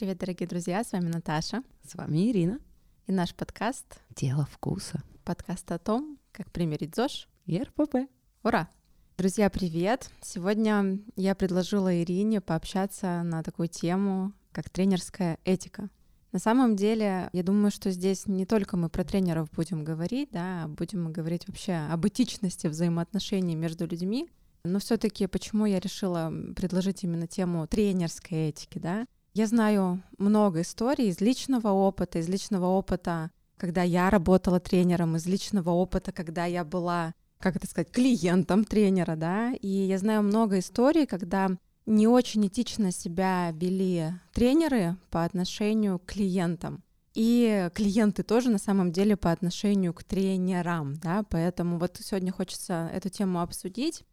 Привет, дорогие друзья, с вами Наташа. С вами Ирина. И наш подкаст «Дело вкуса». Подкаст о том, как примерить ЗОЖ и РПП. Ура! Друзья, привет! Сегодня я предложила Ирине пообщаться на такую тему, как тренерская этика. На самом деле, я думаю, что здесь не только мы про тренеров будем говорить, да, будем мы говорить вообще об этичности взаимоотношений между людьми. Но все-таки почему я решила предложить именно тему тренерской этики, да? Я знаю много историй из личного опыта, из личного опыта, когда я работала тренером, из личного опыта, когда я была, как это сказать, клиентом тренера, да, и я знаю много историй, когда не очень этично себя вели тренеры по отношению к клиентам. И клиенты тоже на самом деле по отношению к тренерам, да, поэтому вот сегодня хочется эту тему обсудить.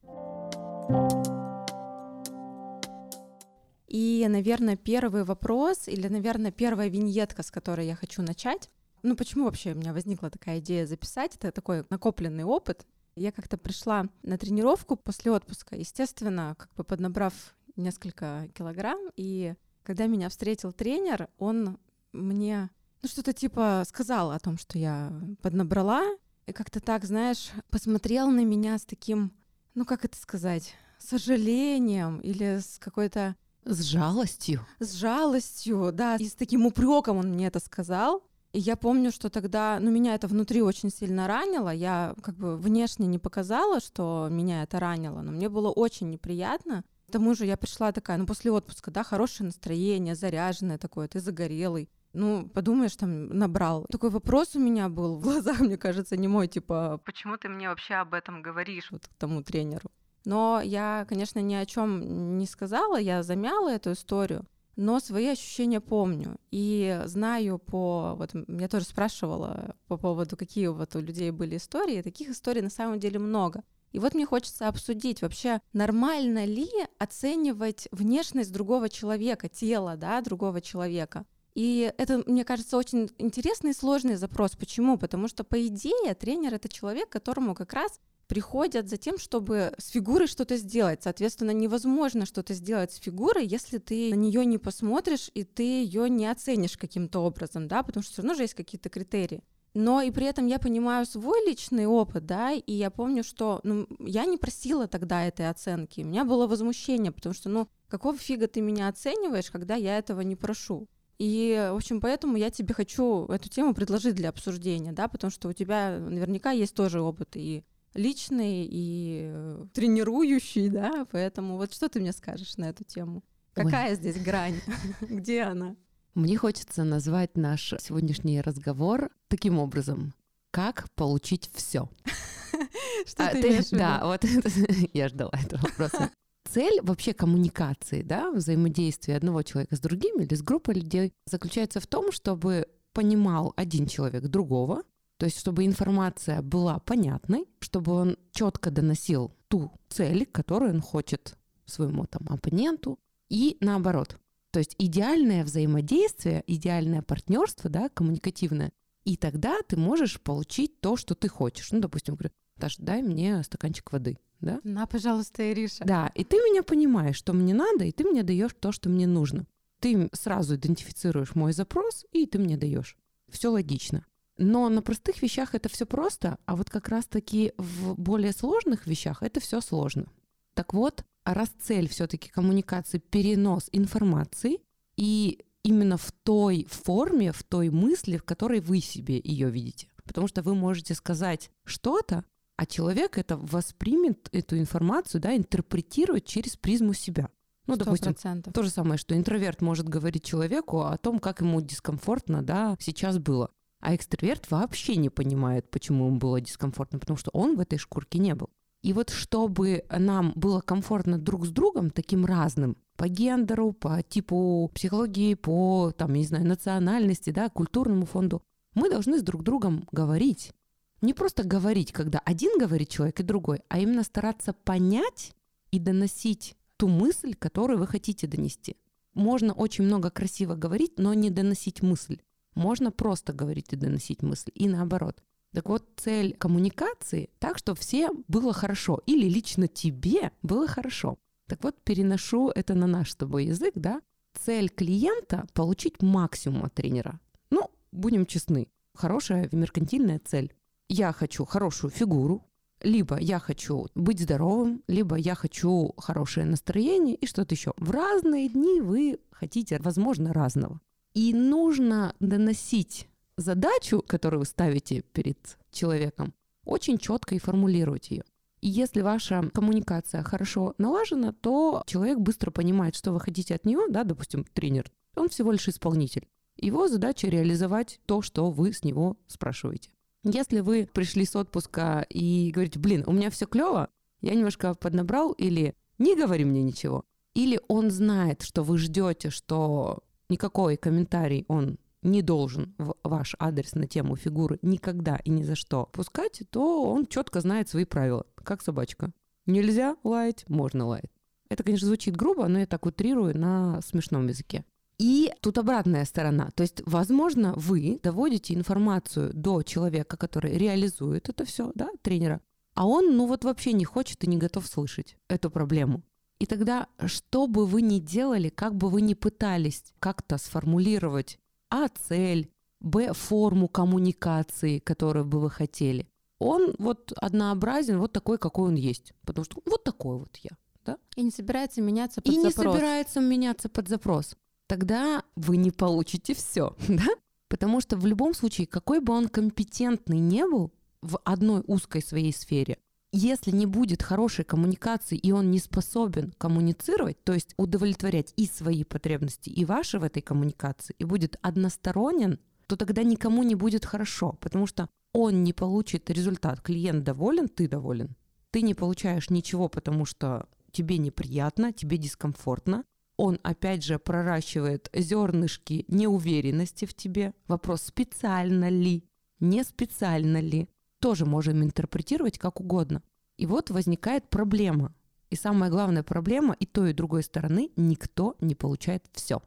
И, наверное, первый вопрос или, наверное, первая виньетка, с которой я хочу начать. Ну, почему вообще у меня возникла такая идея записать? Это такой накопленный опыт. Я как-то пришла на тренировку после отпуска, естественно, как бы поднабрав несколько килограмм, и когда меня встретил тренер, он мне ну, что-то типа сказал о том, что я поднабрала, и как-то так, знаешь, посмотрел на меня с таким, ну, как это сказать, сожалением или с какой-то с жалостью. С жалостью, да. И с таким упреком он мне это сказал. И я помню, что тогда, ну, меня это внутри очень сильно ранило. Я как бы внешне не показала, что меня это ранило, но мне было очень неприятно. К тому же я пришла такая, ну, после отпуска, да, хорошее настроение, заряженное такое, ты загорелый. Ну, подумаешь, там набрал. Такой вопрос у меня был в глазах, мне кажется, не мой, типа, почему ты мне вообще об этом говоришь, вот к тому тренеру. Но я, конечно, ни о чем не сказала, я замяла эту историю, но свои ощущения помню. И знаю по... Вот я тоже спрашивала по поводу, какие вот у людей были истории. Таких историй на самом деле много. И вот мне хочется обсудить вообще, нормально ли оценивать внешность другого человека, тело, да, другого человека. И это, мне кажется, очень интересный и сложный запрос. Почему? Потому что, по идее, тренер — это человек, которому как раз приходят за тем, чтобы с фигурой что-то сделать. Соответственно, невозможно что-то сделать с фигурой, если ты на нее не посмотришь и ты ее не оценишь каким-то образом, да, потому что все равно же есть какие-то критерии. Но и при этом я понимаю свой личный опыт, да, и я помню, что ну, я не просила тогда этой оценки. У меня было возмущение, потому что, ну, какого фига ты меня оцениваешь, когда я этого не прошу? И, в общем, поэтому я тебе хочу эту тему предложить для обсуждения, да, потому что у тебя наверняка есть тоже опыт и личный и э, тренирующий, да, поэтому вот что ты мне скажешь на эту тему? Какая Ой. здесь грань? Где она? Мне хочется назвать наш сегодняшний разговор таким образом. Как получить все? Что а, ты имеешь Да, вот я ждала этого вопроса. Цель вообще коммуникации, да, взаимодействия одного человека с другим или с группой людей заключается в том, чтобы понимал один человек другого, то есть, чтобы информация была понятной, чтобы он четко доносил ту цель, которую он хочет своему там оппоненту, и наоборот. То есть идеальное взаимодействие, идеальное партнерство, да, коммуникативное, и тогда ты можешь получить то, что ты хочешь. Ну, допустим, говорю, Таша, дай мне стаканчик воды. Да? На, пожалуйста, Ириша. Да, и ты меня понимаешь, что мне надо, и ты мне даешь то, что мне нужно. Ты сразу идентифицируешь мой запрос, и ты мне даешь. Все логично. Но на простых вещах это все просто, а вот как раз-таки в более сложных вещах это все сложно. Так вот, раз цель все-таки коммуникации перенос информации, и именно в той форме, в той мысли, в которой вы себе ее видите. Потому что вы можете сказать что-то, а человек это воспримет, эту информацию, да, интерпретирует через призму себя. Ну, 100%. допустим, то же самое, что интроверт может говорить человеку о том, как ему дискомфортно, да, сейчас было. А экстраверт вообще не понимает, почему ему было дискомфортно, потому что он в этой шкурке не был. И вот чтобы нам было комфортно друг с другом, таким разным, по гендеру, по типу психологии, по, там, не знаю, национальности, да, культурному фонду, мы должны с друг другом говорить. Не просто говорить, когда один говорит человек и другой, а именно стараться понять и доносить ту мысль, которую вы хотите донести. Можно очень много красиво говорить, но не доносить мысль. Можно просто говорить и доносить мысль, и наоборот. Так вот, цель коммуникации так, чтобы всем было хорошо, или лично тебе было хорошо. Так вот, переношу это на наш с тобой язык, да. цель клиента — получить максимум от тренера. Ну, будем честны, хорошая меркантильная цель. Я хочу хорошую фигуру, либо я хочу быть здоровым, либо я хочу хорошее настроение и что-то еще. В разные дни вы хотите, возможно, разного. И нужно доносить задачу, которую вы ставите перед человеком, очень четко и формулировать ее. И если ваша коммуникация хорошо налажена, то человек быстро понимает, что вы хотите от него, да, допустим, тренер, он всего лишь исполнитель. Его задача реализовать то, что вы с него спрашиваете. Если вы пришли с отпуска и говорите, блин, у меня все клево, я немножко поднабрал, или не говори мне ничего, или он знает, что вы ждете, что никакой комментарий он не должен в ваш адрес на тему фигуры никогда и ни за что пускать, то он четко знает свои правила, как собачка. Нельзя лаять, можно лаять. Это, конечно, звучит грубо, но я так утрирую на смешном языке. И тут обратная сторона. То есть, возможно, вы доводите информацию до человека, который реализует это все, да, тренера, а он, ну вот вообще не хочет и не готов слышать эту проблему. И тогда, что бы вы ни делали, как бы вы ни пытались как-то сформулировать а цель, б форму коммуникации, которую бы вы хотели, он вот однообразен, вот такой, какой он есть. Потому что вот такой вот я. Да? И не собирается меняться под и запрос. И не собирается меняться под запрос тогда вы не получите все, да? Потому что в любом случае, какой бы он компетентный не был в одной узкой своей сфере, если не будет хорошей коммуникации, и он не способен коммуницировать, то есть удовлетворять и свои потребности, и ваши в этой коммуникации, и будет односторонен, то тогда никому не будет хорошо, потому что он не получит результат. Клиент доволен, ты доволен. Ты не получаешь ничего, потому что тебе неприятно, тебе дискомфортно, он опять же проращивает зернышки неуверенности в тебе. Вопрос, специально ли, не специально ли, тоже можем интерпретировать как угодно. И вот возникает проблема. И самая главная проблема и той, и другой стороны никто не получает все.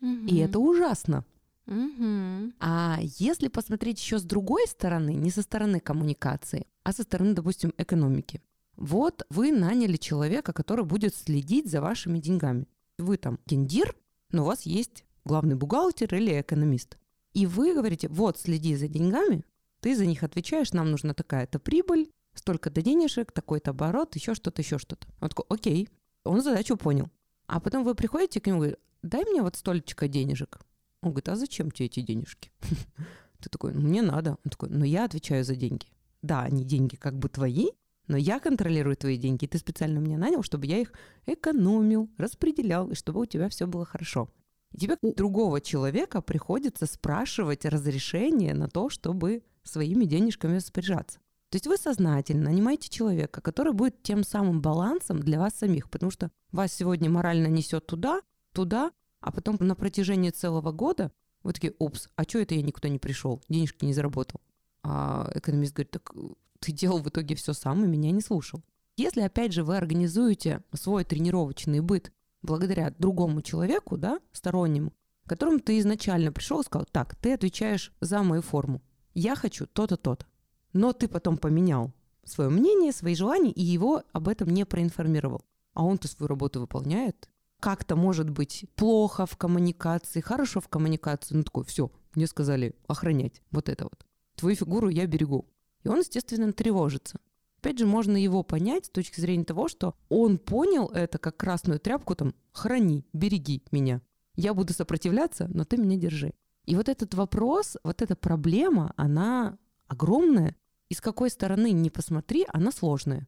Угу. И это ужасно. Угу. А если посмотреть еще с другой стороны, не со стороны коммуникации, а со стороны, допустим, экономики. Вот вы наняли человека, который будет следить за вашими деньгами. Вы там гендир, но у вас есть главный бухгалтер или экономист. И вы говорите, вот, следи за деньгами, ты за них отвечаешь, нам нужна такая-то прибыль, столько-то денежек, такой-то оборот, еще что-то, еще что-то. Он такой, окей, он задачу понял. А потом вы приходите к нему и говорите, дай мне вот столечко денежек. Он говорит, а зачем тебе эти денежки? Ты такой, «Ну, мне надо. Он такой, ну я отвечаю за деньги. Да, они деньги как бы твои, но я контролирую твои деньги, и ты специально меня нанял, чтобы я их экономил, распределял, и чтобы у тебя все было хорошо. И тебе у другого человека приходится спрашивать разрешение на то, чтобы своими денежками распоряжаться. То есть вы сознательно нанимаете человека, который будет тем самым балансом для вас самих, потому что вас сегодня морально несет туда, туда, а потом на протяжении целого года вы такие, упс, а что это я никуда не пришел, денежки не заработал? А экономист говорит, так ты делал в итоге все сам и меня не слушал. Если, опять же, вы организуете свой тренировочный быт благодаря другому человеку, да, стороннему, которому ты изначально пришел и сказал, так, ты отвечаешь за мою форму, я хочу то-то, то-то. Но ты потом поменял свое мнение, свои желания, и его об этом не проинформировал. А он-то свою работу выполняет. Как-то может быть плохо в коммуникации, хорошо в коммуникации. Ну такой, все, мне сказали охранять вот это вот. Твою фигуру я берегу. И он, естественно, тревожится. Опять же, можно его понять с точки зрения того, что он понял это как красную тряпку, там, храни, береги меня. Я буду сопротивляться, но ты меня держи. И вот этот вопрос, вот эта проблема, она огромная. И с какой стороны не посмотри, она сложная.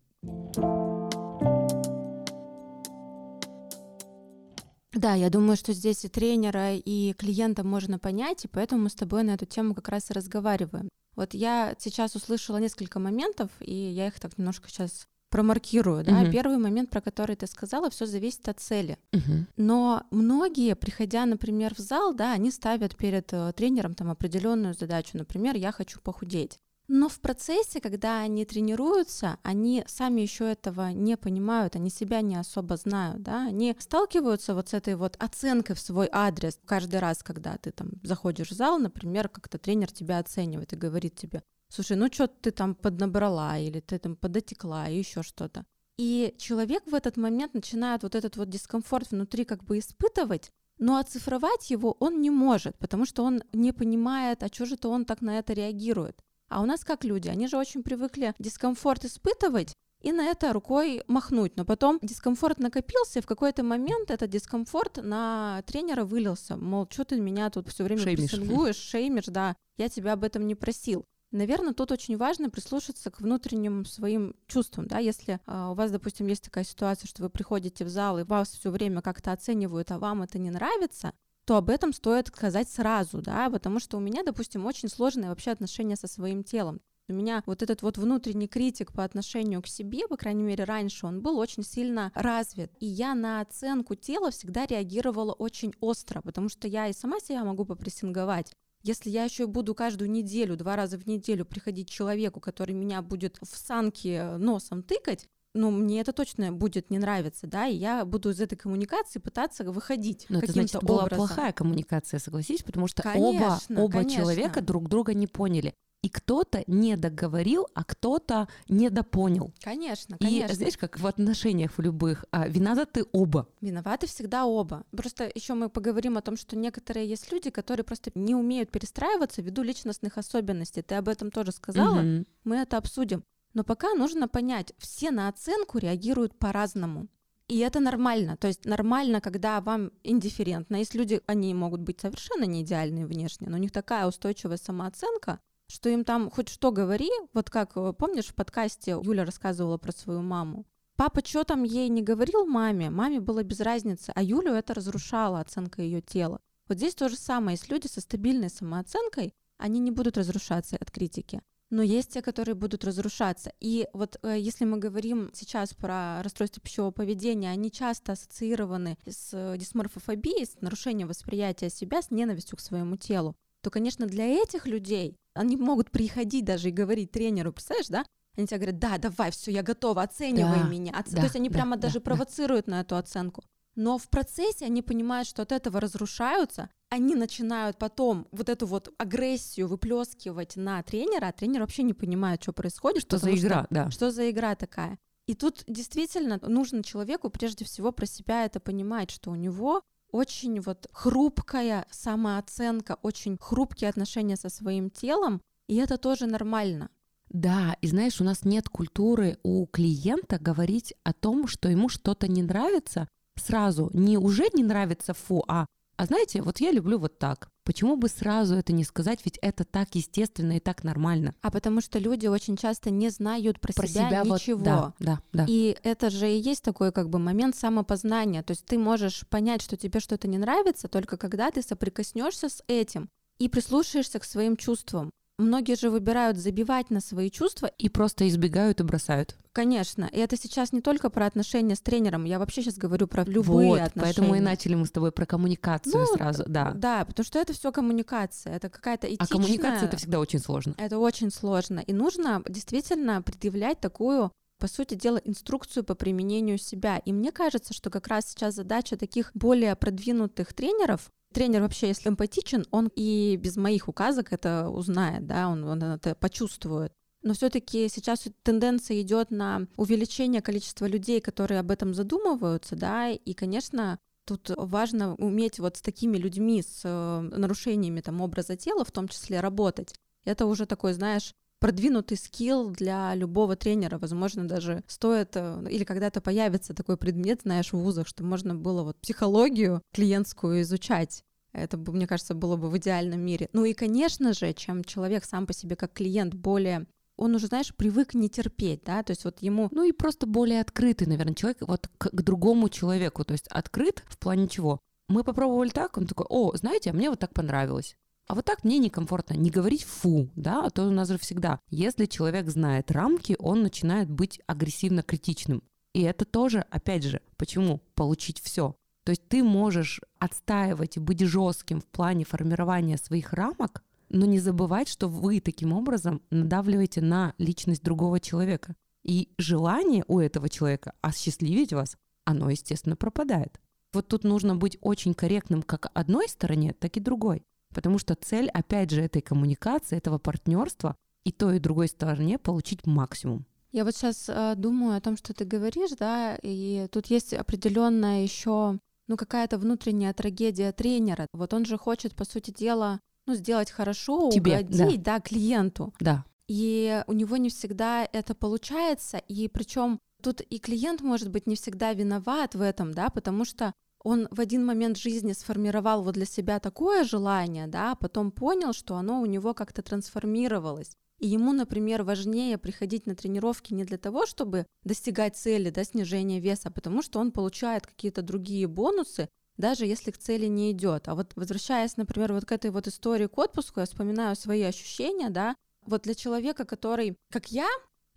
Да, я думаю, что здесь и тренера, и клиента можно понять, и поэтому мы с тобой на эту тему как раз и разговариваем. Вот я сейчас услышала несколько моментов, и я их так немножко сейчас промаркирую, да. Угу. Первый момент, про который ты сказала, все зависит от цели. Угу. Но многие, приходя, например, в зал, да, они ставят перед э, тренером там определенную задачу, например, я хочу похудеть. Но в процессе, когда они тренируются, они сами еще этого не понимают, они себя не особо знают, да, они сталкиваются вот с этой вот оценкой в свой адрес каждый раз, когда ты там заходишь в зал, например, как-то тренер тебя оценивает и говорит тебе, слушай, ну что ты там поднабрала или ты там подотекла и еще что-то. И человек в этот момент начинает вот этот вот дискомфорт внутри как бы испытывать, Но оцифровать его он не может, потому что он не понимает, а что же-то он так на это реагирует. А у нас как люди, они же очень привыкли дискомфорт испытывать, и на это рукой махнуть. Но потом дискомфорт накопился, и в какой-то момент этот дискомфорт на тренера вылился. Мол, что ты меня тут все время шеймишь. прессингуешь, шеймишь, да, я тебя об этом не просил. Наверное, тут очень важно прислушаться к внутренним своим чувствам, да, если э, у вас, допустим, есть такая ситуация, что вы приходите в зал и вас все время как-то оценивают, а вам это не нравится, то об этом стоит сказать сразу, да, потому что у меня, допустим, очень сложные вообще отношения со своим телом. У меня вот этот вот внутренний критик по отношению к себе, по крайней мере, раньше он был очень сильно развит. И я на оценку тела всегда реагировала очень остро, потому что я и сама себя могу попрессинговать. Если я еще буду каждую неделю, два раза в неделю приходить к человеку, который меня будет в санки носом тыкать, ну, мне это точно будет не нравиться, да, и я буду из этой коммуникации пытаться выходить Но это значит, была образом. плохая коммуникация, согласись, потому что конечно, оба, оба конечно. человека друг друга не поняли и кто-то не договорил, а кто-то недопонял. Конечно, конечно. И знаешь, как в отношениях в любых, а, виноваты оба. Виноваты всегда оба. Просто еще мы поговорим о том, что некоторые есть люди, которые просто не умеют перестраиваться ввиду личностных особенностей. Ты об этом тоже сказала. Угу. Мы это обсудим. Но пока нужно понять, все на оценку реагируют по-разному. И это нормально. То есть нормально, когда вам индифферентно. Есть люди, они могут быть совершенно не идеальные внешне, но у них такая устойчивая самооценка, что им там хоть что говори, вот как, э, помнишь, в подкасте Юля рассказывала про свою маму, Папа что там ей не говорил маме, маме было без разницы, а Юлю это разрушало, оценка ее тела. Вот здесь то же самое, есть люди со стабильной самооценкой, они не будут разрушаться от критики. Но есть те, которые будут разрушаться. И вот э, если мы говорим сейчас про расстройство пищевого поведения, они часто ассоциированы с дисморфофобией, с нарушением восприятия себя, с ненавистью к своему телу то, конечно, для этих людей они могут приходить даже и говорить тренеру, представляешь, да? Они тебе говорят, да, давай, все, я готова, оценивай да, меня. Оц... Да, то есть они да, прямо да, даже да. провоцируют на эту оценку. Но в процессе они понимают, что от этого разрушаются, они начинают потом вот эту вот агрессию выплескивать на тренера, а тренер вообще не понимает, что происходит. Что за игра, что, да. Что за игра такая. И тут действительно нужно человеку прежде всего про себя это понимать, что у него очень вот хрупкая самооценка, очень хрупкие отношения со своим телом, и это тоже нормально. Да, и знаешь, у нас нет культуры у клиента говорить о том, что ему что-то не нравится сразу. Не уже не нравится фу, а а знаете, вот я люблю вот так. Почему бы сразу это не сказать, ведь это так естественно и так нормально. А потому что люди очень часто не знают про, про себя, себя ничего. Вот, да, да, да. И это же и есть такой как бы момент самопознания. То есть ты можешь понять, что тебе что-то не нравится, только когда ты соприкоснешься с этим и прислушаешься к своим чувствам. Многие же выбирают забивать на свои чувства и просто избегают и бросают. Конечно. И это сейчас не только про отношения с тренером. Я вообще сейчас говорю про любые вот, отношения. Поэтому и начали мы с тобой про коммуникацию ну, сразу, да. Да, потому что это все коммуникация. Это какая-то этичная... А коммуникация это всегда очень сложно. Это очень сложно. И нужно действительно предъявлять такую по сути дела, инструкцию по применению себя. И мне кажется, что как раз сейчас задача таких более продвинутых тренеров тренер вообще, если эмпатичен, он и без моих указок это узнает, да, он, он это почувствует. Но все-таки сейчас тенденция идет на увеличение количества людей, которые об этом задумываются, да, и, конечно, тут важно уметь вот с такими людьми с э, нарушениями там образа тела, в том числе работать. Это уже такой, знаешь, продвинутый скилл для любого тренера. Возможно, даже стоит, э, или когда-то появится такой предмет, знаешь, в вузах, что можно было вот психологию клиентскую изучать. Это, мне кажется, было бы в идеальном мире. Ну и, конечно же, чем человек сам по себе как клиент более он уже, знаешь, привык не терпеть, да, то есть вот ему... Ну и просто более открытый, наверное, человек вот к, к другому человеку, то есть открыт в плане чего? Мы попробовали так, он такой, о, знаете, а мне вот так понравилось. А вот так мне некомфортно. Не говорить фу, да, а то у нас же всегда. Если человек знает рамки, он начинает быть агрессивно критичным. И это тоже, опять же, почему? Получить все. То есть ты можешь отстаивать и быть жестким в плане формирования своих рамок, но не забывать, что вы таким образом надавливаете на личность другого человека. И желание у этого человека осчастливить вас, оно, естественно, пропадает. Вот тут нужно быть очень корректным как одной стороне, так и другой. Потому что цель, опять же, этой коммуникации, этого партнерства и той, и другой стороне получить максимум. Я вот сейчас э, думаю о том, что ты говоришь, да, и тут есть определенная еще ну, какая-то внутренняя трагедия тренера. Вот он же хочет, по сути дела, ну, сделать хорошо, Тебе, угодить, да. да, клиенту. Да. И у него не всегда это получается, и причем тут и клиент может быть не всегда виноват в этом, да, потому что он в один момент жизни сформировал вот для себя такое желание, да, а потом понял, что оно у него как-то трансформировалось. И ему, например, важнее приходить на тренировки не для того, чтобы достигать цели, да, снижения веса, а потому что он получает какие-то другие бонусы, даже если к цели не идет. А вот возвращаясь, например, вот к этой вот истории к отпуску, я вспоминаю свои ощущения, да, вот для человека, который, как я,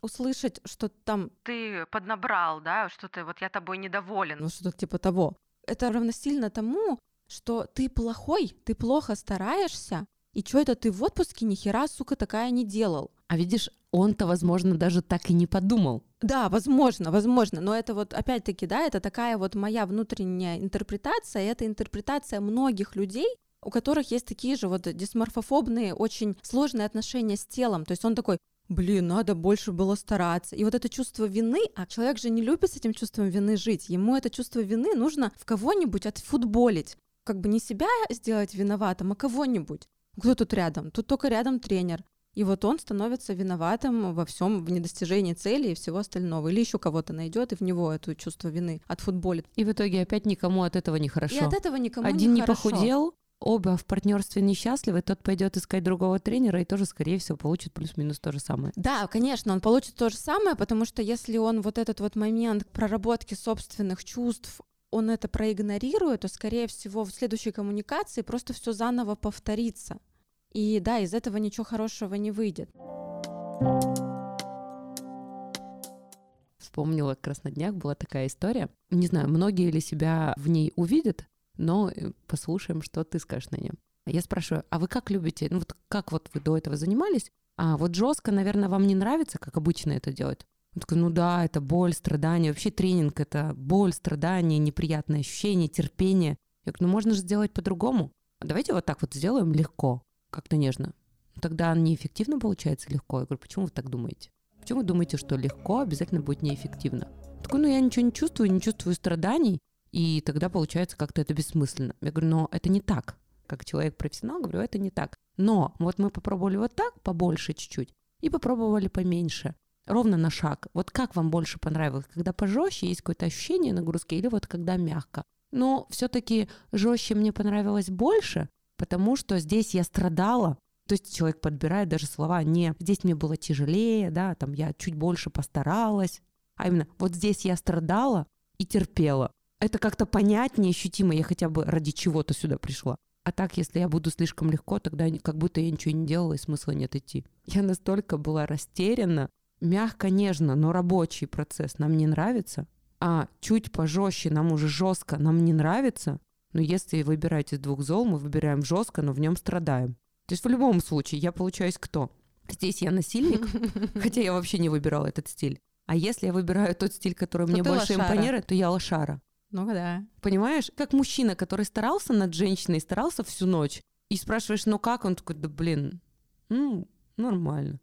услышать, что там ты поднабрал, да, что ты вот я тобой недоволен, ну что-то типа того. Это равносильно тому, что ты плохой, ты плохо стараешься, и что это ты в отпуске ни хера, сука, такая не делал. А видишь, он-то, возможно, даже так и не подумал. Да, возможно, возможно, но это вот опять-таки, да, это такая вот моя внутренняя интерпретация, это интерпретация многих людей, у которых есть такие же вот дисморфофобные, очень сложные отношения с телом. То есть он такой, блин, надо больше было стараться. И вот это чувство вины, а человек же не любит с этим чувством вины жить. Ему это чувство вины нужно в кого-нибудь отфутболить. Как бы не себя сделать виноватым, а кого-нибудь. Кто тут рядом? Тут только рядом тренер. И вот он становится виноватым во всем, в недостижении цели и всего остального. Или еще кого-то найдет и в него это чувство вины отфутболит. И в итоге опять никому от этого не хорошо. И от этого никому Один не, не похудел, оба в партнерстве несчастливы, тот пойдет искать другого тренера и тоже, скорее всего, получит плюс-минус то же самое. Да, конечно, он получит то же самое, потому что если он вот этот вот момент проработки собственных чувств он это проигнорирует, то, скорее всего, в следующей коммуникации просто все заново повторится. И да, из этого ничего хорошего не выйдет. Вспомнила, как раз на днях была такая история. Не знаю, многие ли себя в ней увидят, но э, послушаем, что ты скажешь на нем. Я спрашиваю, а вы как любите, ну вот как вот вы до этого занимались? А вот жестко, наверное, вам не нравится, как обычно это делать? Он такой, ну да, это боль, страдания. Вообще тренинг — это боль, страдания, неприятные ощущения, терпение. Я говорю, ну можно же сделать по-другому. Давайте вот так вот сделаем легко, как-то нежно. Тогда неэффективно получается легко. Я говорю, почему вы так думаете? Почему вы думаете, что легко обязательно будет неэффективно? такой, ну я ничего не чувствую, не чувствую страданий, и тогда получается как-то это бессмысленно. Я говорю, но это не так. Как человек-профессионал говорю, это не так. Но вот мы попробовали вот так, побольше чуть-чуть, и попробовали поменьше. Ровно на шаг. Вот как вам больше понравилось? Когда пожестче, есть какое-то ощущение нагрузки, или вот когда мягко? Но все-таки жестче мне понравилось больше, потому что здесь я страдала, то есть человек подбирает даже слова не «здесь мне было тяжелее», да, там «я чуть больше постаралась», а именно «вот здесь я страдала и терпела» это как-то понятнее, ощутимо, я хотя бы ради чего-то сюда пришла. А так, если я буду слишком легко, тогда как будто я ничего не делала, и смысла нет идти. Я настолько была растеряна, мягко, нежно, но рабочий процесс нам не нравится, а чуть пожестче, нам уже жестко, нам не нравится. Но если выбирать из двух зол, мы выбираем жестко, но в нем страдаем. То есть в любом случае я получаюсь кто? Здесь я насильник, хотя я вообще не выбирала этот стиль. А если я выбираю тот стиль, который мне больше импонирует, то я лошара. Ну да. Понимаешь, как мужчина, который старался над женщиной, старался всю ночь, и спрашиваешь, ну как? Он такой, да блин, ну, нормально.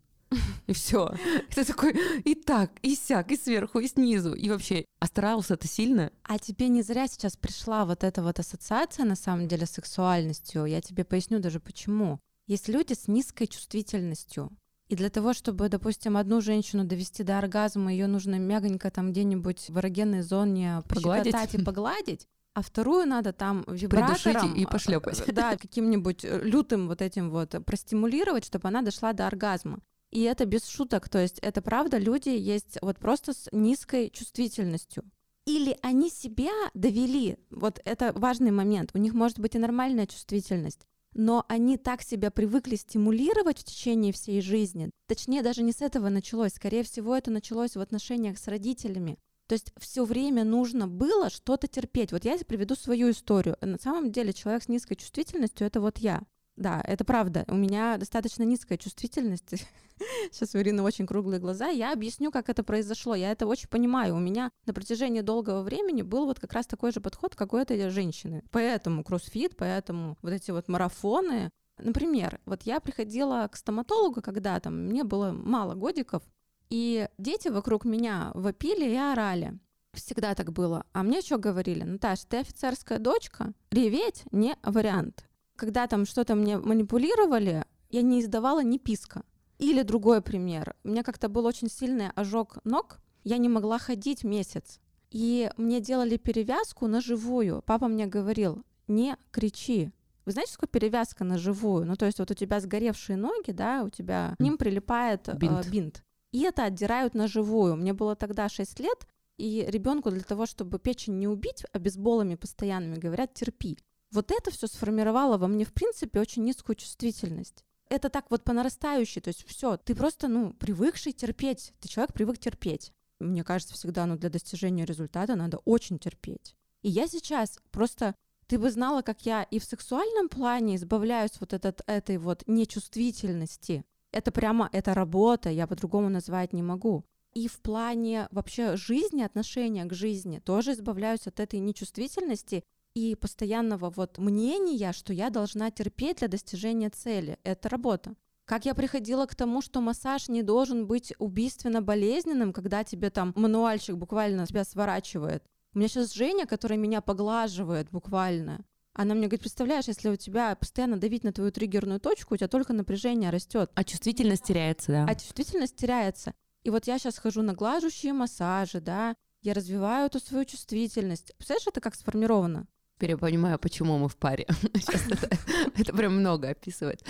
И все. Это такой и так, и сяк, и сверху, и снизу. И вообще, а старался это сильно? А тебе не зря сейчас пришла вот эта вот ассоциация, на самом деле, с сексуальностью. Я тебе поясню даже почему. Есть люди с низкой чувствительностью. И для того, чтобы, допустим, одну женщину довести до оргазма, ее нужно мягонько там где-нибудь в эрогенной зоне погладить и погладить, а вторую надо там вибратором и пошлепать. Да, каким-нибудь э, лютым вот этим вот простимулировать, чтобы она дошла до оргазма. И это без шуток, то есть это правда, люди есть вот просто с низкой чувствительностью. Или они себя довели, вот это важный момент, у них может быть и нормальная чувствительность, но они так себя привыкли стимулировать в течение всей жизни. Точнее, даже не с этого началось. Скорее всего, это началось в отношениях с родителями. То есть все время нужно было что-то терпеть. Вот я приведу свою историю. На самом деле человек с низкой чувствительностью — это вот я. Да, это правда. У меня достаточно низкая чувствительность. Сейчас у Ирины очень круглые глаза. Я объясню, как это произошло. Я это очень понимаю. У меня на протяжении долгого времени был вот как раз такой же подход, как у этой женщины. Поэтому кроссфит, поэтому вот эти вот марафоны. Например, вот я приходила к стоматологу когда-то, мне было мало годиков, и дети вокруг меня вопили и орали. Всегда так было. А мне что говорили? Наташа, ты офицерская дочка, реветь не вариант. Когда там что-то мне манипулировали, я не издавала ни писка. Или другой пример. У меня как-то был очень сильный ожог ног, я не могла ходить месяц. И мне делали перевязку на живую. Папа мне говорил, не кричи. Вы знаете, что такое перевязка на живую? Ну, то есть вот у тебя сгоревшие ноги, да, у тебя к ним прилипает бинт. Э, бинт. И это отдирают на живую. Мне было тогда 6 лет, и ребенку для того, чтобы печень не убить, обезболами постоянными говорят терпи. Вот это все сформировало во мне, в принципе, очень низкую чувствительность. Это так вот по нарастающей, то есть все, ты просто, ну, привыкший терпеть, ты человек привык терпеть. Мне кажется, всегда, ну, для достижения результата надо очень терпеть. И я сейчас просто ты бы знала, как я и в сексуальном плане избавляюсь вот от этой вот нечувствительности. Это прямо, это работа, я по-другому назвать не могу. И в плане вообще жизни, отношения к жизни тоже избавляюсь от этой нечувствительности и постоянного вот мнения, что я должна терпеть для достижения цели. Это работа. Как я приходила к тому, что массаж не должен быть убийственно болезненным, когда тебе там мануальщик буквально тебя сворачивает. У меня сейчас Женя, которая меня поглаживает буквально. Она мне говорит, представляешь, если у тебя постоянно давить на твою триггерную точку, у тебя только напряжение растет. А чувствительность теряется, да. А чувствительность теряется. И вот я сейчас хожу на глажущие массажи, да, я развиваю эту свою чувствительность. Представляешь, это как сформировано? Теперь понимаю, почему мы в паре. это, прям много описывает.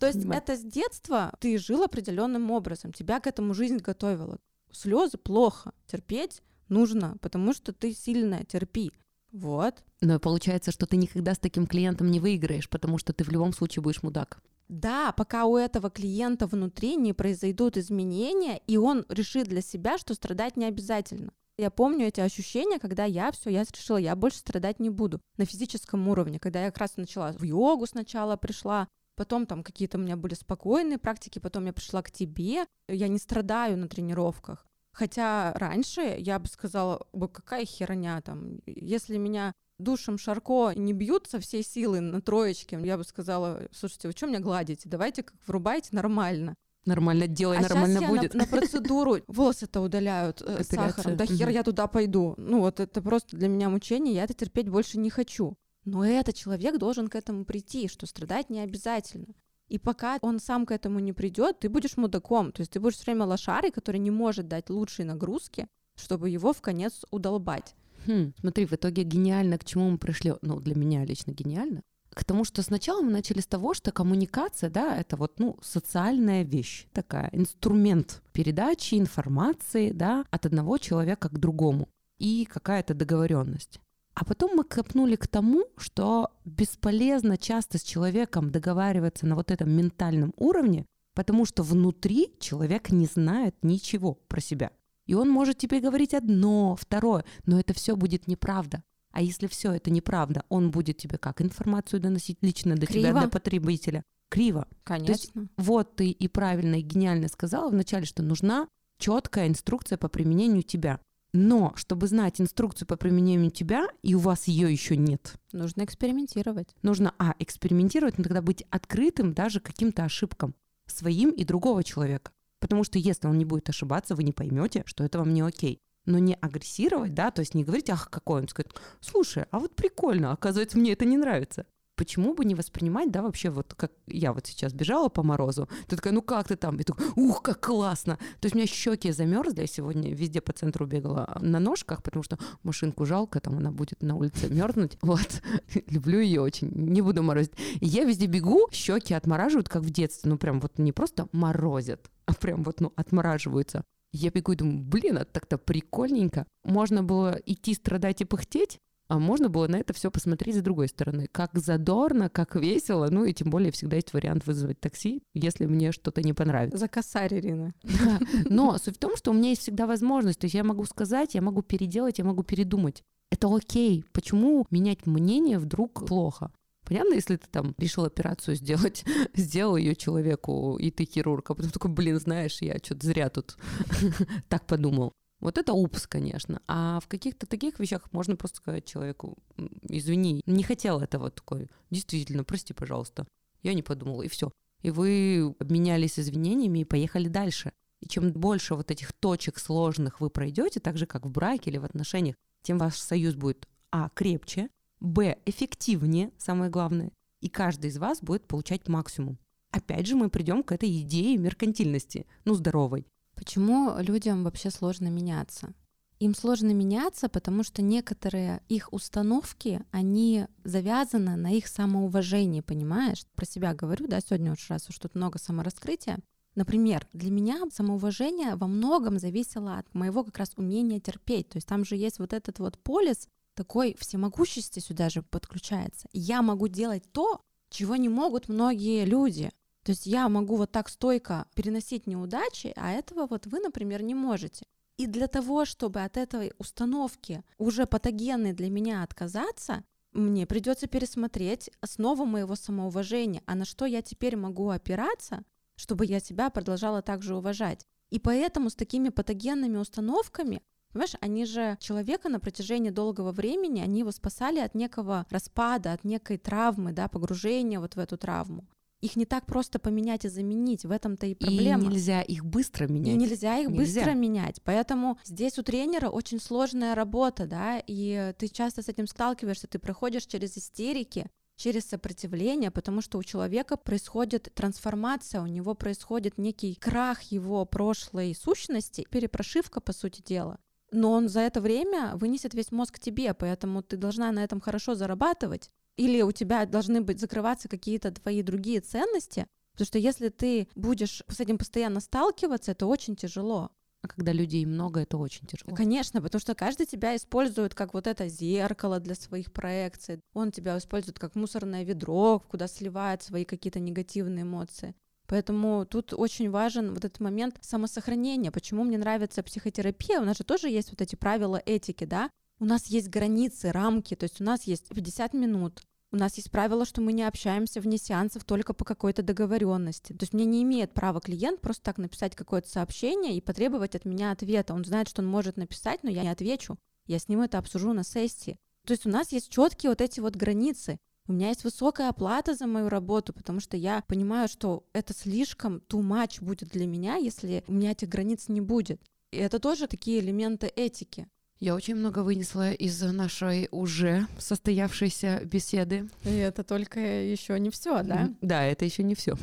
То есть это с детства ты жил определенным образом, тебя к этому жизнь готовила. Слезы плохо, терпеть нужно, потому что ты сильная, терпи. Вот. Но получается, что ты никогда с таким клиентом не выиграешь, потому что ты в любом случае будешь мудак. Да, пока у этого клиента внутри не произойдут изменения, и он решит для себя, что страдать не обязательно. Я помню эти ощущения, когда я все, я решила, я больше страдать не буду на физическом уровне, когда я как раз начала в йогу сначала пришла, потом там какие-то у меня были спокойные практики, потом я пришла к тебе, я не страдаю на тренировках. Хотя раньше я бы сказала, какая херня там, если меня душем Шарко не бьют со всей силы на троечке, я бы сказала, слушайте, вы что меня гладите, давайте как врубайте нормально. Нормально делай, а нормально сейчас будет. Я на, на процедуру волосы-то удаляют э, сахаром. Да хер я туда пойду. Ну вот это просто для меня мучение, я это терпеть больше не хочу. Но этот человек должен к этому прийти, что страдать не обязательно. И пока он сам к этому не придет, ты будешь мудаком. То есть ты будешь все время лошарой, который не может дать лучшие нагрузки, чтобы его в конец удолбать. Хм, смотри, в итоге гениально, к чему мы пришли, ну, для меня лично гениально, к тому, что сначала мы начали с того, что коммуникация, да, это вот, ну, социальная вещь такая, инструмент передачи информации, да, от одного человека к другому и какая-то договоренность. А потом мы копнули к тому, что бесполезно часто с человеком договариваться на вот этом ментальном уровне, потому что внутри человек не знает ничего про себя. И он может тебе говорить одно, второе, но это все будет неправда. А если все это неправда, он будет тебе как информацию доносить лично до Криво. тебя, до потребителя? Криво. Конечно. Есть, вот ты и правильно и гениально сказала вначале, что нужна четкая инструкция по применению тебя. Но чтобы знать инструкцию по применению тебя, и у вас ее еще нет. Нужно экспериментировать. Нужно, а, экспериментировать, но тогда быть открытым даже каким-то ошибкам своим и другого человека. Потому что если он не будет ошибаться, вы не поймете, что это вам не окей. Но не агрессировать, да, то есть не говорить, ах, какой он, сказать, слушай, а вот прикольно, оказывается, мне это не нравится почему бы не воспринимать, да, вообще вот как я вот сейчас бежала по морозу, ты такая, ну как ты там? И такой, ух, как классно! То есть у меня щеки замерзли, я сегодня везде по центру бегала на ножках, потому что машинку жалко, там она будет на улице мерзнуть. Вот, люблю ее очень, не буду морозить. Я везде бегу, щеки отмораживают, как в детстве, ну прям вот не просто морозят, а прям вот, ну, отмораживаются. Я бегу и думаю, блин, это так-то прикольненько. Можно было идти страдать и пыхтеть, а можно было на это все посмотреть с другой стороны. Как задорно, как весело. Ну и тем более всегда есть вариант вызвать такси, если мне что-то не понравится. За косарь, Ирина. Да. Но суть в том, что у меня есть всегда возможность. То есть я могу сказать, я могу переделать, я могу передумать. Это окей. Почему менять мнение вдруг плохо? Понятно, если ты там решил операцию сделать, сделал ее человеку, и ты хирург, а потом такой, блин, знаешь, я что-то зря тут так подумал. Вот это упс, конечно. А в каких-то таких вещах можно просто сказать человеку, извини, не хотел этого такой. Действительно, прости, пожалуйста. Я не подумала, и все. И вы обменялись извинениями и поехали дальше. И чем больше вот этих точек сложных вы пройдете, так же как в браке или в отношениях, тем ваш союз будет а. крепче, б. эффективнее, самое главное, и каждый из вас будет получать максимум. Опять же, мы придем к этой идее меркантильности, ну, здоровой. Почему людям вообще сложно меняться? Им сложно меняться, потому что некоторые их установки, они завязаны на их самоуважении, понимаешь? Про себя говорю, да, сегодня уж раз уж тут много самораскрытия. Например, для меня самоуважение во многом зависело от моего как раз умения терпеть. То есть там же есть вот этот вот полис такой всемогущести сюда же подключается. Я могу делать то, чего не могут многие люди. То есть я могу вот так стойко переносить неудачи, а этого вот вы, например, не можете. И для того, чтобы от этой установки уже патогенной для меня отказаться, мне придется пересмотреть основу моего самоуважения, а на что я теперь могу опираться, чтобы я себя продолжала также уважать. И поэтому с такими патогенными установками Понимаешь, они же человека на протяжении долгого времени, они его спасали от некого распада, от некой травмы, да, погружения вот в эту травму. Их не так просто поменять и заменить, в этом-то и проблема. И нельзя их быстро менять. И нельзя их нельзя. быстро менять. Поэтому здесь у тренера очень сложная работа, да, и ты часто с этим сталкиваешься, ты проходишь через истерики, через сопротивление, потому что у человека происходит трансформация, у него происходит некий крах его прошлой сущности, перепрошивка, по сути дела. Но он за это время вынесет весь мозг тебе, поэтому ты должна на этом хорошо зарабатывать. Или у тебя должны быть закрываться какие-то твои другие ценности, потому что если ты будешь с этим постоянно сталкиваться, это очень тяжело. А когда людей много, это очень тяжело. Конечно, потому что каждый тебя использует как вот это зеркало для своих проекций. Он тебя использует как мусорное ведро, куда сливает свои какие-то негативные эмоции. Поэтому тут очень важен вот этот момент самосохранения. Почему мне нравится психотерапия? У нас же тоже есть вот эти правила этики, да? У нас есть границы, рамки, то есть у нас есть 50 минут, у нас есть правило, что мы не общаемся вне сеансов только по какой-то договоренности. То есть мне не имеет права клиент просто так написать какое-то сообщение и потребовать от меня ответа. Он знает, что он может написать, но я не отвечу. Я с ним это обсужу на сессии. То есть у нас есть четкие вот эти вот границы. У меня есть высокая оплата за мою работу, потому что я понимаю, что это слишком too much будет для меня, если у меня этих границ не будет. И это тоже такие элементы этики. Я очень много вынесла из нашей уже состоявшейся беседы. И это только еще не все, да? Да, это еще не все.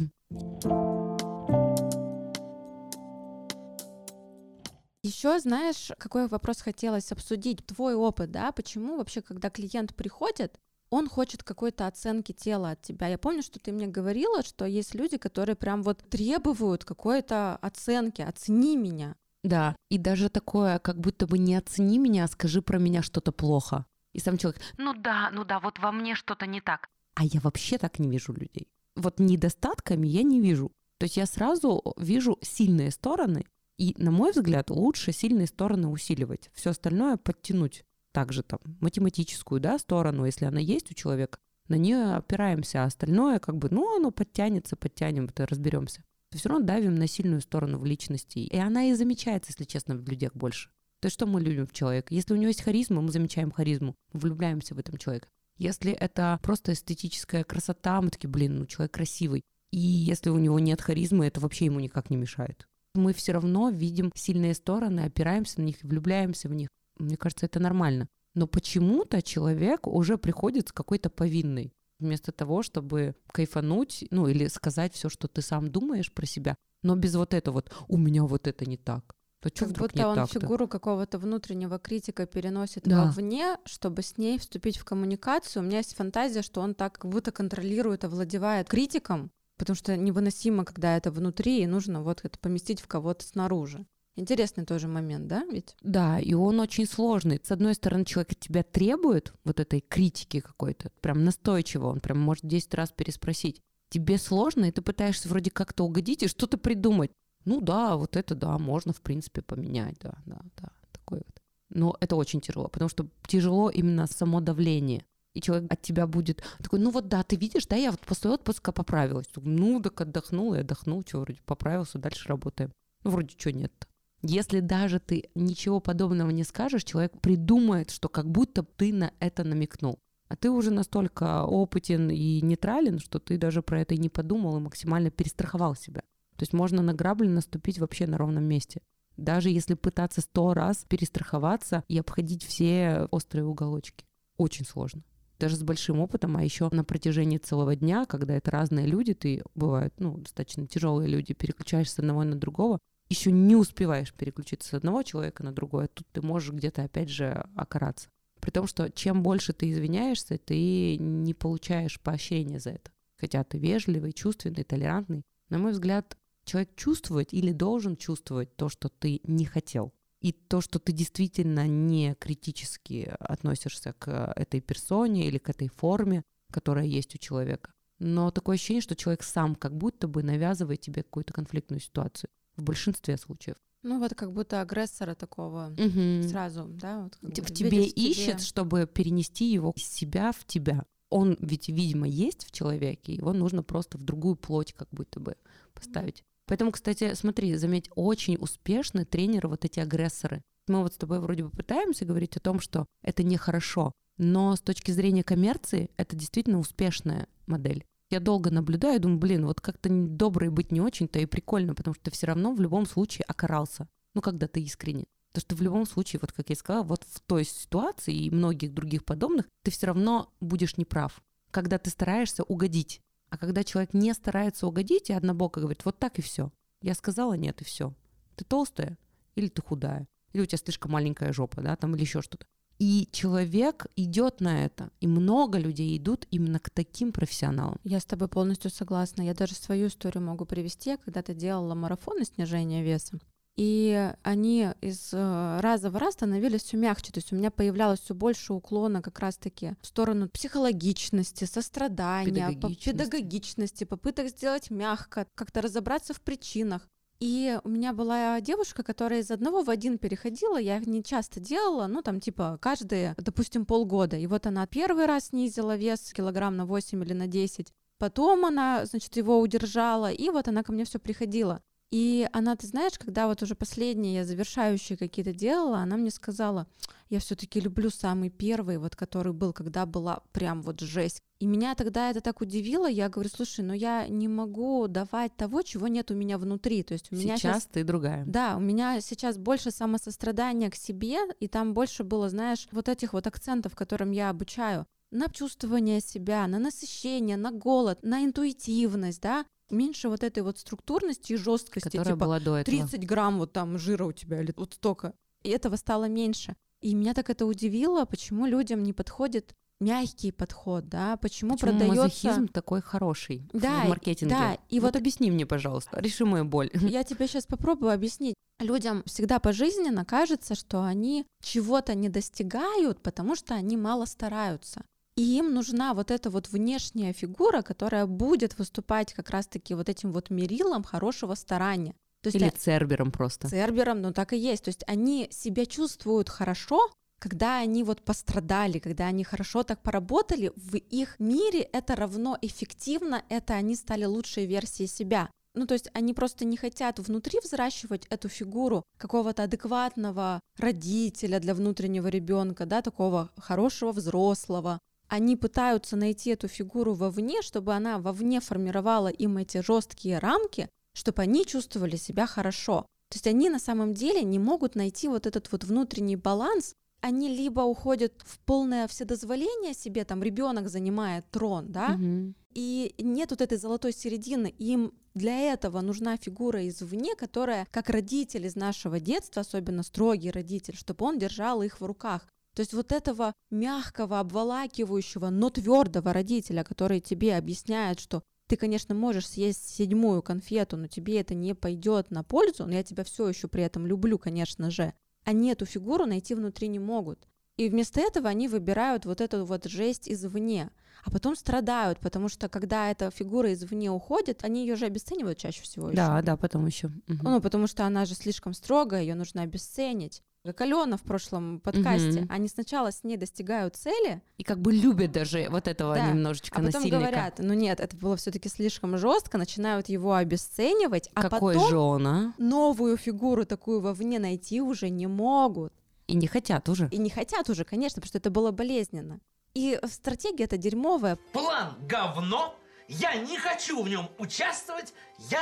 Еще знаешь, какой вопрос хотелось обсудить? Твой опыт, да? Почему вообще, когда клиент приходит, он хочет какой-то оценки тела от тебя. Я помню, что ты мне говорила, что есть люди, которые прям вот требуют какой-то оценки, оцени меня. Да, и даже такое, как будто бы не оцени меня, а скажи про меня что-то плохо. И сам человек, ну да, ну да, вот во мне что-то не так. А я вообще так не вижу людей. Вот недостатками я не вижу. То есть я сразу вижу сильные стороны, и, на мой взгляд, лучше сильные стороны усиливать, все остальное подтянуть также там математическую да, сторону, если она есть у человека, на нее опираемся, а остальное как бы, ну, оно подтянется, подтянем, это разберемся. Все равно давим на сильную сторону в личности. И она и замечается, если честно, в людях больше. То есть что мы любим в человека? Если у него есть харизма, мы замечаем харизму, мы влюбляемся в этом человека. Если это просто эстетическая красота, мы такие, блин, ну человек красивый. И если у него нет харизмы, это вообще ему никак не мешает. Мы все равно видим сильные стороны, опираемся на них, влюбляемся в них. Мне кажется, это нормально. Но почему-то человек уже приходит с какой-то повинной. Вместо того, чтобы кайфануть, ну или сказать все, что ты сам думаешь про себя, но без вот этого вот «у меня вот это не так». То как будто он фигуру какого-то внутреннего критика переносит да. вовне, чтобы с ней вступить в коммуникацию. У меня есть фантазия, что он так как будто контролирует, овладевает критиком, потому что невыносимо, когда это внутри, и нужно вот это поместить в кого-то снаружи. Интересный тоже момент, да, ведь? Да, и он очень сложный. С одной стороны, человек от тебя требует вот этой критики какой-то, прям настойчиво, он прям может 10 раз переспросить. Тебе сложно, и ты пытаешься вроде как-то угодить и что-то придумать. Ну да, вот это да, можно в принципе поменять, да, да, да, такой вот. Но это очень тяжело, потому что тяжело именно само давление. И человек от тебя будет такой, ну вот да, ты видишь, да, я вот после отпуска поправилась. Ну, так отдохнул и отдохнул, что вроде поправился, дальше работаем. Ну, вроде что нет -то. Если даже ты ничего подобного не скажешь, человек придумает, что как будто ты на это намекнул. А ты уже настолько опытен и нейтрален, что ты даже про это и не подумал и максимально перестраховал себя. То есть можно на грабли наступить вообще на ровном месте. Даже если пытаться сто раз перестраховаться и обходить все острые уголочки. Очень сложно. Даже с большим опытом, а еще на протяжении целого дня, когда это разные люди, ты бывают, ну, достаточно тяжелые люди, переключаешься с одного на другого, еще не успеваешь переключиться с одного человека на другое, тут ты можешь где-то опять же окараться. При том, что чем больше ты извиняешься, ты не получаешь поощрения за это. Хотя ты вежливый, чувственный, толерантный. На мой взгляд, человек чувствует или должен чувствовать то, что ты не хотел. И то, что ты действительно не критически относишься к этой персоне или к этой форме, которая есть у человека. Но такое ощущение, что человек сам как будто бы навязывает тебе какую-то конфликтную ситуацию в большинстве случаев. Ну вот как будто агрессора такого угу. сразу, да? Вот в тебе ищет, чтобы перенести его из себя в тебя. Он ведь, видимо, есть в человеке, его нужно просто в другую плоть как будто бы поставить. Поэтому, кстати, смотри, заметь, очень успешны тренеры вот эти агрессоры. Мы вот с тобой вроде бы пытаемся говорить о том, что это нехорошо, но с точки зрения коммерции это действительно успешная модель. Я долго наблюдаю думаю, блин, вот как-то добрый быть не очень-то и прикольно, потому что ты все равно в любом случае окарался. Ну, когда ты искренне. Потому что в любом случае, вот как я сказала, вот в той ситуации и многих других подобных, ты все равно будешь неправ. Когда ты стараешься угодить. А когда человек не старается угодить, и однобоко говорит, вот так и все. Я сказала нет, и все. Ты толстая или ты худая. Или у тебя слишком маленькая жопа, да, там, или еще что-то. И человек идет на это, и много людей идут именно к таким профессионалам. Я с тобой полностью согласна. Я даже свою историю могу привести. Я когда-то делала марафоны снижения веса. И они из э, раза в раз становились все мягче. То есть у меня появлялось все больше уклона как раз-таки в сторону психологичности, сострадания, педагогичности, педагогичности попыток сделать мягко, как-то разобраться в причинах. И у меня была девушка, которая из одного в один переходила, я их не часто делала, ну там типа каждые, допустим, полгода. И вот она первый раз снизила вес килограмм на 8 или на 10, потом она, значит, его удержала, и вот она ко мне все приходила. И она, ты знаешь, когда вот уже последние, я завершающие какие-то делала, она мне сказала, я все-таки люблю самый первый, вот который был, когда была прям вот жесть. И меня тогда это так удивило, я говорю, слушай, ну я не могу давать того, чего нет у меня внутри. То есть у меня сейчас, сейчас ты другая. Да, у меня сейчас больше самосострадания к себе, и там больше было, знаешь, вот этих вот акцентов, которым я обучаю на чувствование себя, на насыщение, на голод, на интуитивность, да, меньше вот этой вот структурности и жесткости, Которая типа была до этого. 30 грамм вот там жира у тебя или вот столько. И этого стало меньше. И меня так это удивило, почему людям не подходит мягкий подход, да, почему, почему продается... мазохизм такой хороший да, в маркетинге? Да, и вот, вот объясни мне, пожалуйста, реши мою боль. Я тебе сейчас попробую объяснить. Людям всегда пожизненно кажется, что они чего-то не достигают, потому что они мало стараются. И им нужна вот эта вот внешняя фигура, которая будет выступать как раз-таки вот этим вот мерилом хорошего старания. То есть Или цербером просто. Цербером, ну так и есть. То есть они себя чувствуют хорошо, когда они вот пострадали, когда они хорошо так поработали, в их мире это равно эффективно, это они стали лучшей версией себя. Ну, то есть они просто не хотят внутри взращивать эту фигуру какого-то адекватного родителя для внутреннего ребенка, да, такого хорошего взрослого, они пытаются найти эту фигуру вовне, чтобы она вовне формировала им эти жесткие рамки, чтобы они чувствовали себя хорошо. То есть они на самом деле не могут найти вот этот вот внутренний баланс. Они либо уходят в полное вседозволение себе, там ребенок занимает трон, да, угу. и нет вот этой золотой середины. Им для этого нужна фигура извне, которая, как родитель из нашего детства, особенно строгий родитель, чтобы он держал их в руках. То есть вот этого мягкого, обволакивающего, но твердого родителя, который тебе объясняет, что ты, конечно, можешь съесть седьмую конфету, но тебе это не пойдет на пользу, но я тебя все еще при этом люблю, конечно же. Они эту фигуру найти внутри не могут. И вместо этого они выбирают вот эту вот жесть извне, а потом страдают, потому что когда эта фигура извне уходит, они ее же обесценивают чаще всего. Да, еще. да, потом еще. Угу. Ну, потому что она же слишком строгая, ее нужно обесценить Алена в прошлом подкасте, угу. они сначала с ней достигают цели. И как бы любят даже вот этого да. немножечко а потом насильника. говорят, ну нет, это было все-таки слишком жестко, начинают его обесценивать, а Какой потом же он, а? новую фигуру такую вовне найти уже не могут. И не хотят уже. И не хотят уже, конечно, потому что это было болезненно. И стратегия это дерьмовая. План говно, я не хочу в нем участвовать, я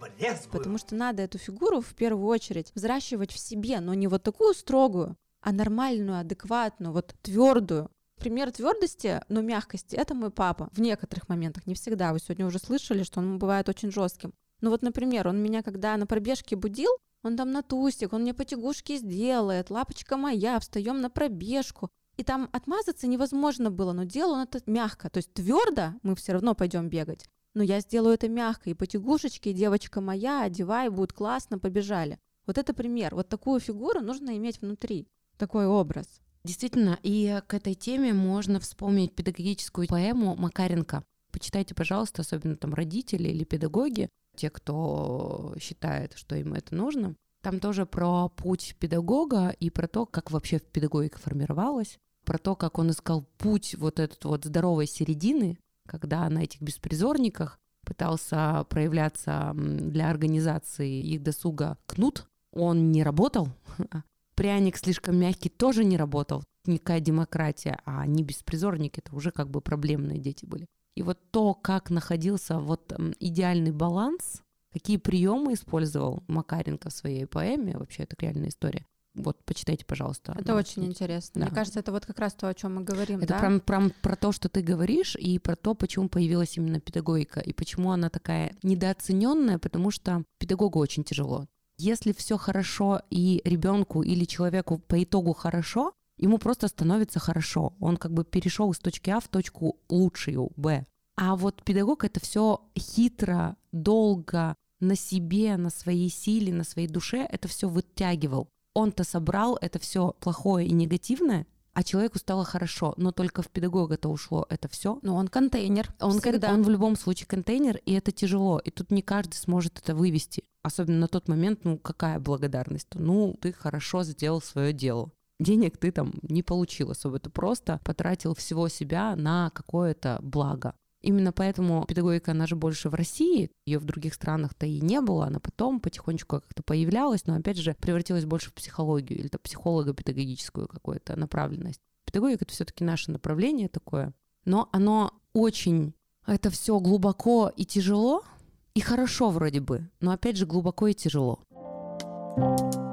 брезгую. Потому что надо эту фигуру в первую очередь взращивать в себе, но не вот такую строгую, а нормальную, адекватную, вот твердую. Пример твердости, но мягкости — это мой папа. В некоторых моментах, не всегда. Вы сегодня уже слышали, что он бывает очень жестким. Ну вот, например, он меня, когда на пробежке будил, он там на тусик, он мне потягушки сделает, лапочка моя, встаем на пробежку. И там отмазаться невозможно было, но делал он это мягко. То есть твердо мы все равно пойдем бегать. Но я сделаю это мягко, и потягушечки, и девочка моя, одевай, будет классно, побежали. Вот это пример. Вот такую фигуру нужно иметь внутри, такой образ. Действительно, и к этой теме можно вспомнить педагогическую поэму Макаренко. Почитайте, пожалуйста, особенно там родители или педагоги, те, кто считает, что им это нужно. Там тоже про путь педагога и про то, как вообще педагогика формировалась, про то, как он искал путь вот этот вот здоровой середины, когда на этих беспризорниках пытался проявляться для организации их досуга кнут, он не работал. Пряник слишком мягкий тоже не работал. Никакая демократия, а они беспризорники, это уже как бы проблемные дети были. И вот то, как находился вот идеальный баланс, какие приемы использовал Макаренко в своей поэме, вообще это реальная история. Вот, почитайте, пожалуйста. Это очень книги. интересно. Да. Мне кажется, это вот как раз то, о чем мы говорим. Это да? про, про, про то, что ты говоришь, и про то, почему появилась именно педагогика, и почему она такая недооцененная, потому что педагогу очень тяжело. Если все хорошо и ребенку или человеку по итогу хорошо, ему просто становится хорошо. Он как бы перешел из точки А в точку лучшую, Б. А вот педагог это все хитро, долго, на себе, на своей силе, на своей душе это все вытягивал. Он-то собрал это все плохое и негативное, а человеку стало хорошо, но только в педагога-то ушло это все. Но он контейнер. Он, всегда. он в любом случае контейнер, и это тяжело. И тут не каждый сможет это вывести. Особенно на тот момент, ну какая благодарность? Ну, ты хорошо сделал свое дело денег ты там не получил особо, ты просто потратил всего себя на какое-то благо. Именно поэтому педагогика, она же больше в России, ее в других странах-то и не было, она потом потихонечку как-то появлялась, но опять же превратилась больше в психологию или психолого-педагогическую какую-то направленность. Педагогика — это все таки наше направление такое, но оно очень... Это все глубоко и тяжело, и хорошо вроде бы, но опять же глубоко и тяжело. thank you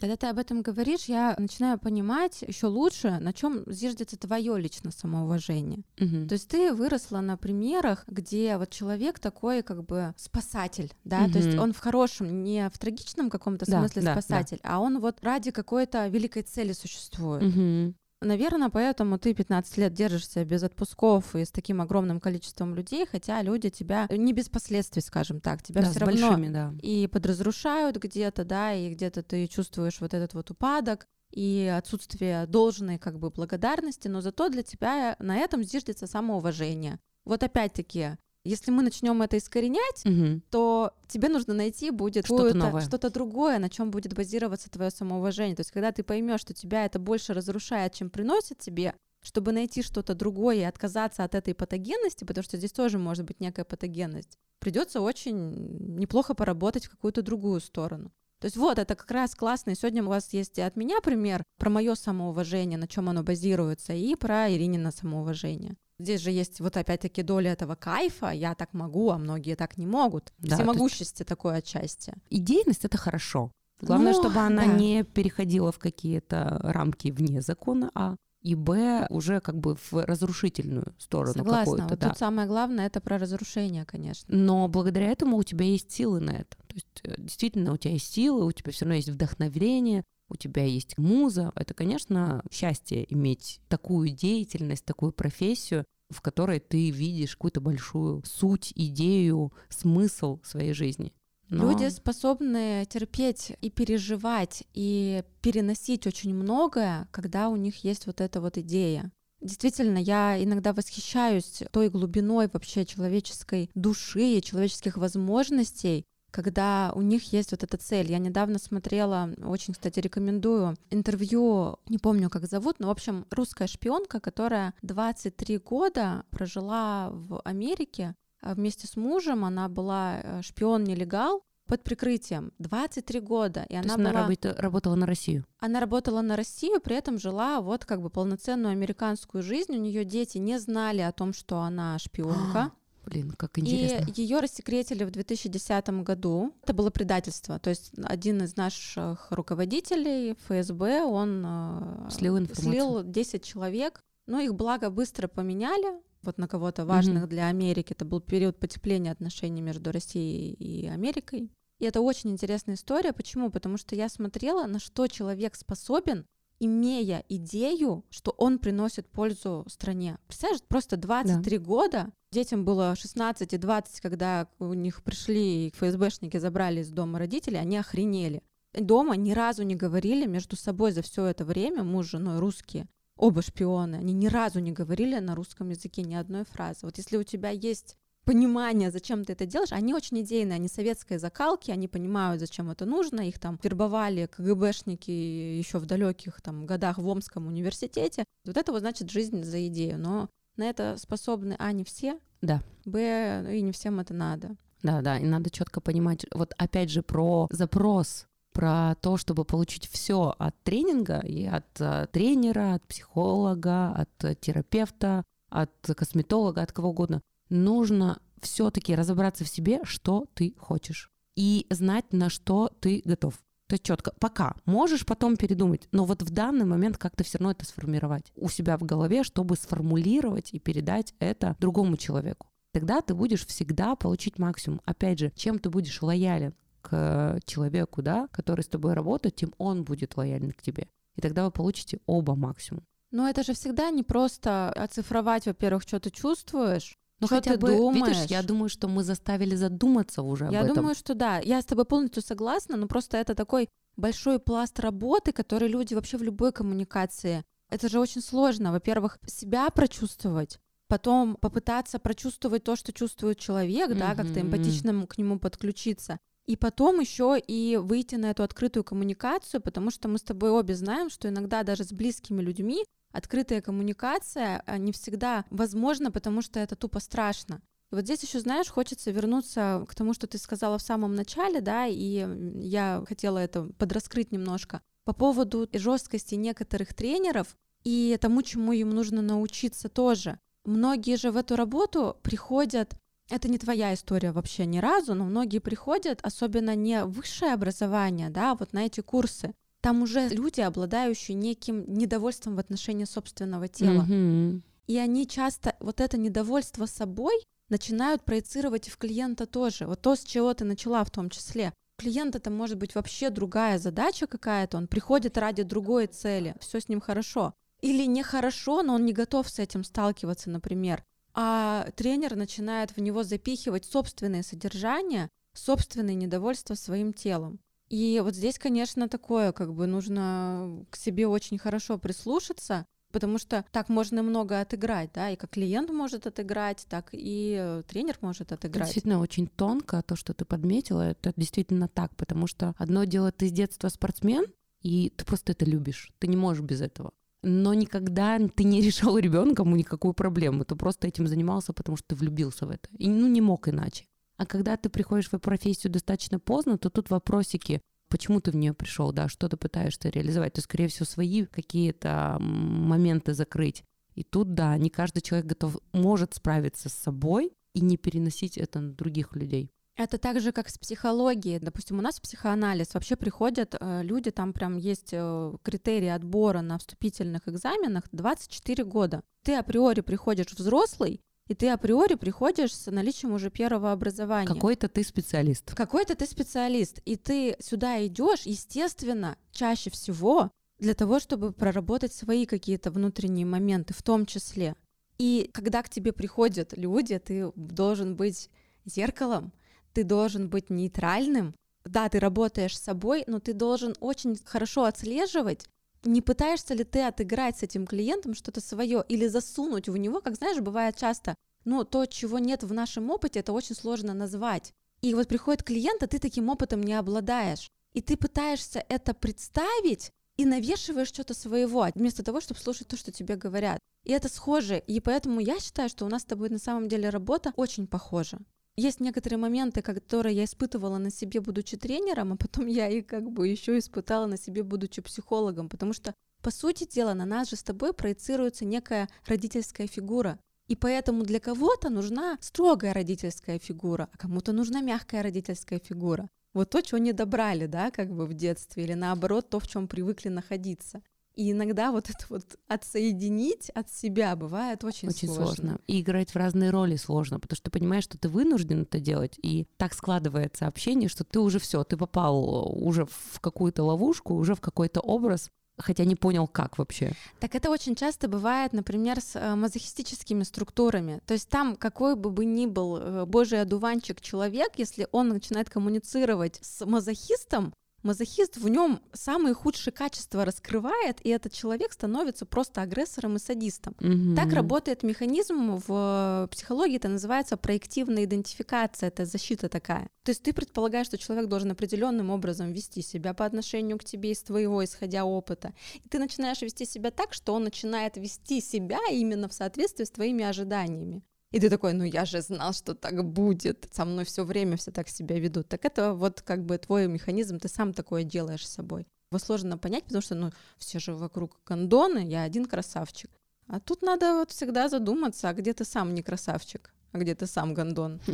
когда ты об этом говоришь, я начинаю понимать еще лучше, на чем зиждется твое лично самоуважение. Угу. То есть ты выросла на примерах, где вот человек такой как бы спасатель, да, угу. то есть он в хорошем, не в трагичном каком-то смысле да, спасатель, да. а он вот ради какой-то великой цели существует. Угу. Наверное, поэтому ты 15 лет держишься без отпусков и с таким огромным количеством людей, хотя люди тебя не без последствий, скажем так, тебя да, все равно большими, да. и подразрушают где-то, да, и где-то ты чувствуешь вот этот вот упадок и отсутствие должной как бы благодарности, но зато для тебя на этом зиждется самоуважение. Вот опять-таки, если мы начнем это искоренять, угу. то тебе нужно найти будет что-то, новое. что-то другое, на чем будет базироваться твое самоуважение. То есть, когда ты поймешь, что тебя это больше разрушает, чем приносит тебе, чтобы найти что-то другое и отказаться от этой патогенности, потому что здесь тоже может быть некая патогенность, придется очень неплохо поработать в какую-то другую сторону. То есть вот, это как раз классно. И сегодня у вас есть и от меня пример про мое самоуважение, на чем оно базируется, и про Иринина самоуважение. Здесь же есть вот опять-таки доля этого кайфа, я так могу, а многие так не могут. Да, Всемогущести есть... такое отчасти. Идейность — это хорошо. Главное, ну, чтобы она да. не переходила в какие-то рамки вне закона, а и Б уже как бы в разрушительную сторону Согласна. какую-то. Вот да. Тут самое главное это про разрушение, конечно. Но благодаря этому у тебя есть силы на это. То есть э, действительно у тебя есть силы, у тебя все равно есть вдохновение, у тебя есть муза. Это, конечно, счастье иметь такую деятельность, такую профессию, в которой ты видишь какую-то большую суть, идею, смысл своей жизни. Но... Люди способны терпеть и переживать, и переносить очень многое, когда у них есть вот эта вот идея. Действительно, я иногда восхищаюсь той глубиной вообще человеческой души и человеческих возможностей, когда у них есть вот эта цель. Я недавно смотрела, очень, кстати, рекомендую интервью, не помню, как зовут, но, в общем, русская шпионка, которая 23 года прожила в Америке а вместе с мужем. Она была э, шпион-нелегал, под прикрытием 23 года, и То она была... Она работала на Россию. Она работала на Россию, при этом жила вот как бы полноценную американскую жизнь. У нее дети не знали о том, что она шпионка. Блин, как интересно. И ее рассекретили в 2010 году. Это было предательство. То есть один из наших руководителей ФСБ, он э, слил, информацию. слил 10 человек. Но их благо быстро поменяли. Вот на кого-то важных mm-hmm. для Америки. Это был период потепления отношений между Россией и Америкой. И это очень интересная история. Почему? Потому что я смотрела, на что человек способен, имея идею, что он приносит пользу стране. Представляешь, просто 23 да. года, детям было 16 и 20, когда у них пришли и ФСБшники забрали из дома родителей, они охренели. Дома ни разу не говорили между собой за все это время, муж с женой русские, оба шпионы, они ни разу не говорили на русском языке ни одной фразы. Вот если у тебя есть понимание, зачем ты это делаешь, они очень идейные, они советской закалки, они понимают, зачем это нужно, их там вербовали КГБшники еще в далеких там годах в Омском университете. Вот это вот значит жизнь за идею, но на это способны, а, не все, да. б, и не всем это надо. Да, да, и надо четко понимать, вот опять же про запрос, про то, чтобы получить все от тренинга и от uh, тренера, от психолога, от uh, терапевта, от косметолога, от кого угодно нужно все-таки разобраться в себе, что ты хочешь. И знать, на что ты готов. То есть четко, пока можешь потом передумать, но вот в данный момент как-то все равно это сформировать у себя в голове, чтобы сформулировать и передать это другому человеку. Тогда ты будешь всегда получить максимум. Опять же, чем ты будешь лоялен к человеку, да, который с тобой работает, тем он будет лоялен к тебе. И тогда вы получите оба максимум. Но это же всегда не просто оцифровать, во-первых, что ты чувствуешь, ну что хотя бы, думаешь? видишь, я думаю, что мы заставили задуматься уже я об этом. Я думаю, что да. Я с тобой полностью согласна, но просто это такой большой пласт работы, который люди вообще в любой коммуникации. Это же очень сложно. Во-первых, себя прочувствовать, потом попытаться прочувствовать то, что чувствует человек, mm-hmm. да, как-то эмпатично к нему подключиться. И потом еще и выйти на эту открытую коммуникацию, потому что мы с тобой обе знаем, что иногда даже с близкими людьми открытая коммуникация а, не всегда возможна, потому что это тупо страшно. И вот здесь еще, знаешь, хочется вернуться к тому, что ты сказала в самом начале, да, и я хотела это подраскрыть немножко по поводу жесткости некоторых тренеров и тому, чему им нужно научиться тоже. Многие же в эту работу приходят это не твоя история вообще ни разу, но многие приходят, особенно не высшее образование, да, вот на эти курсы, там уже люди, обладающие неким недовольством в отношении собственного тела. Mm-hmm. И они часто вот это недовольство собой начинают проецировать и в клиента тоже. Вот то, с чего ты начала в том числе. Клиент это может быть вообще другая задача какая-то, он приходит ради другой цели, все с ним хорошо. Или нехорошо, но он не готов с этим сталкиваться, например. А тренер начинает в него запихивать собственное содержание, собственное недовольство своим телом. И вот здесь, конечно, такое, как бы нужно к себе очень хорошо прислушаться, потому что так можно много отыграть, да, и как клиент может отыграть, так и тренер может отыграть. Действительно, очень тонко то, что ты подметила, это действительно так, потому что одно дело, ты с детства спортсмен, и ты просто это любишь, ты не можешь без этого. Но никогда ты не решал ребенком никакую проблему, ты просто этим занимался, потому что ты влюбился в это, и ну не мог иначе. А когда ты приходишь в профессию достаточно поздно, то тут вопросики, почему ты в нее пришел, да, что ты пытаешься реализовать. Ты, скорее всего, свои какие-то моменты закрыть. И тут, да, не каждый человек готов, может справиться с собой и не переносить это на других людей. Это так же, как с психологией. Допустим, у нас в психоанализ вообще приходят э, люди, там прям есть э, критерии отбора на вступительных экзаменах 24 года. Ты априори приходишь взрослый, и ты априори приходишь с наличием уже первого образования. Какой-то ты специалист. Какой-то ты специалист. И ты сюда идешь, естественно, чаще всего для того, чтобы проработать свои какие-то внутренние моменты, в том числе. И когда к тебе приходят люди, ты должен быть зеркалом, ты должен быть нейтральным. Да, ты работаешь с собой, но ты должен очень хорошо отслеживать, не пытаешься ли ты отыграть с этим клиентом что-то свое или засунуть в него, как знаешь, бывает часто, ну, то, чего нет в нашем опыте, это очень сложно назвать. И вот приходит клиент, а ты таким опытом не обладаешь. И ты пытаешься это представить и навешиваешь что-то своего, вместо того, чтобы слушать то, что тебе говорят. И это схоже. И поэтому я считаю, что у нас с тобой на самом деле работа очень похожа. Есть некоторые моменты, которые я испытывала на себе, будучи тренером, а потом я их как бы еще испытала на себе, будучи психологом, потому что, по сути дела, на нас же с тобой проецируется некая родительская фигура. И поэтому для кого-то нужна строгая родительская фигура, а кому-то нужна мягкая родительская фигура. Вот то, чего не добрали, да, как бы в детстве, или наоборот, то, в чем привыкли находиться. И иногда вот это вот отсоединить от себя бывает очень, очень сложно. сложно. И играть в разные роли сложно, потому что ты понимаешь, что ты вынужден это делать, и так складывается общение, что ты уже все, ты попал уже в какую-то ловушку, уже в какой-то образ, хотя не понял, как вообще. Так это очень часто бывает, например, с э, мазохистическими структурами. То есть там какой бы бы ни был э, божий одуванчик человек, если он начинает коммуницировать с мазохистом, Мазохист в нем самые худшие качества раскрывает, и этот человек становится просто агрессором и садистом. Мгм. Так работает механизм в психологии, это называется проективная идентификация, это защита такая. То есть ты предполагаешь, что человек должен определенным образом вести себя по отношению к тебе из твоего, исходя опыта. И ты начинаешь вести себя так, что он начинает вести себя именно в соответствии с твоими ожиданиями. И ты такой, ну я же знал, что так будет. Со мной все время все так себя ведут. Так это вот как бы твой механизм, ты сам такое делаешь с собой. Его сложно понять, потому что, ну, все же вокруг гондоны, я один красавчик. А тут надо вот всегда задуматься, а где ты сам не красавчик, а где ты сам гондон.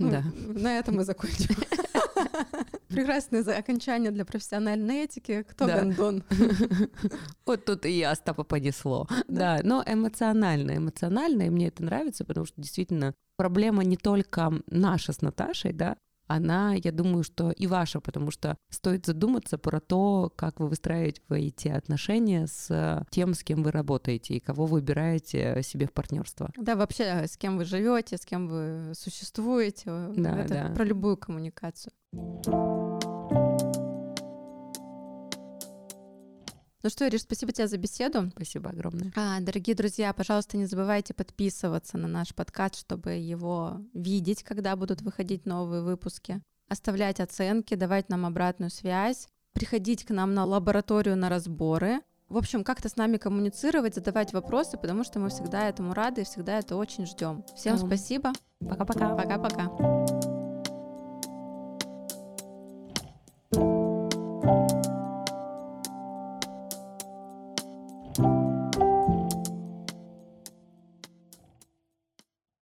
Ну, Да. На этом мы закончим. Прекрасное окончание для профессиональной этики. Кто Да. гондон? Вот тут и Остапа понесло. Да, но эмоционально, эмоционально, и мне это нравится, потому что действительно проблема не только наша с Наташей, да, она, я думаю, что и ваша, потому что стоит задуматься про то, как вы выстраиваете отношения с тем, с кем вы работаете и кого выбираете себе в партнерство. Да, вообще, э, с кем вы живете, с кем вы существуете. Да, это да. про любую коммуникацию. Ну что, Ириш, спасибо тебе за беседу. Спасибо огромное. А, дорогие друзья, пожалуйста, не забывайте подписываться на наш подкаст, чтобы его видеть, когда будут выходить новые выпуски. Оставлять оценки, давать нам обратную связь, приходить к нам на лабораторию на разборы. В общем, как-то с нами коммуницировать, задавать вопросы, потому что мы всегда этому рады и всегда это очень ждем. Всем спасибо. Пока-пока. Пока-пока. thank you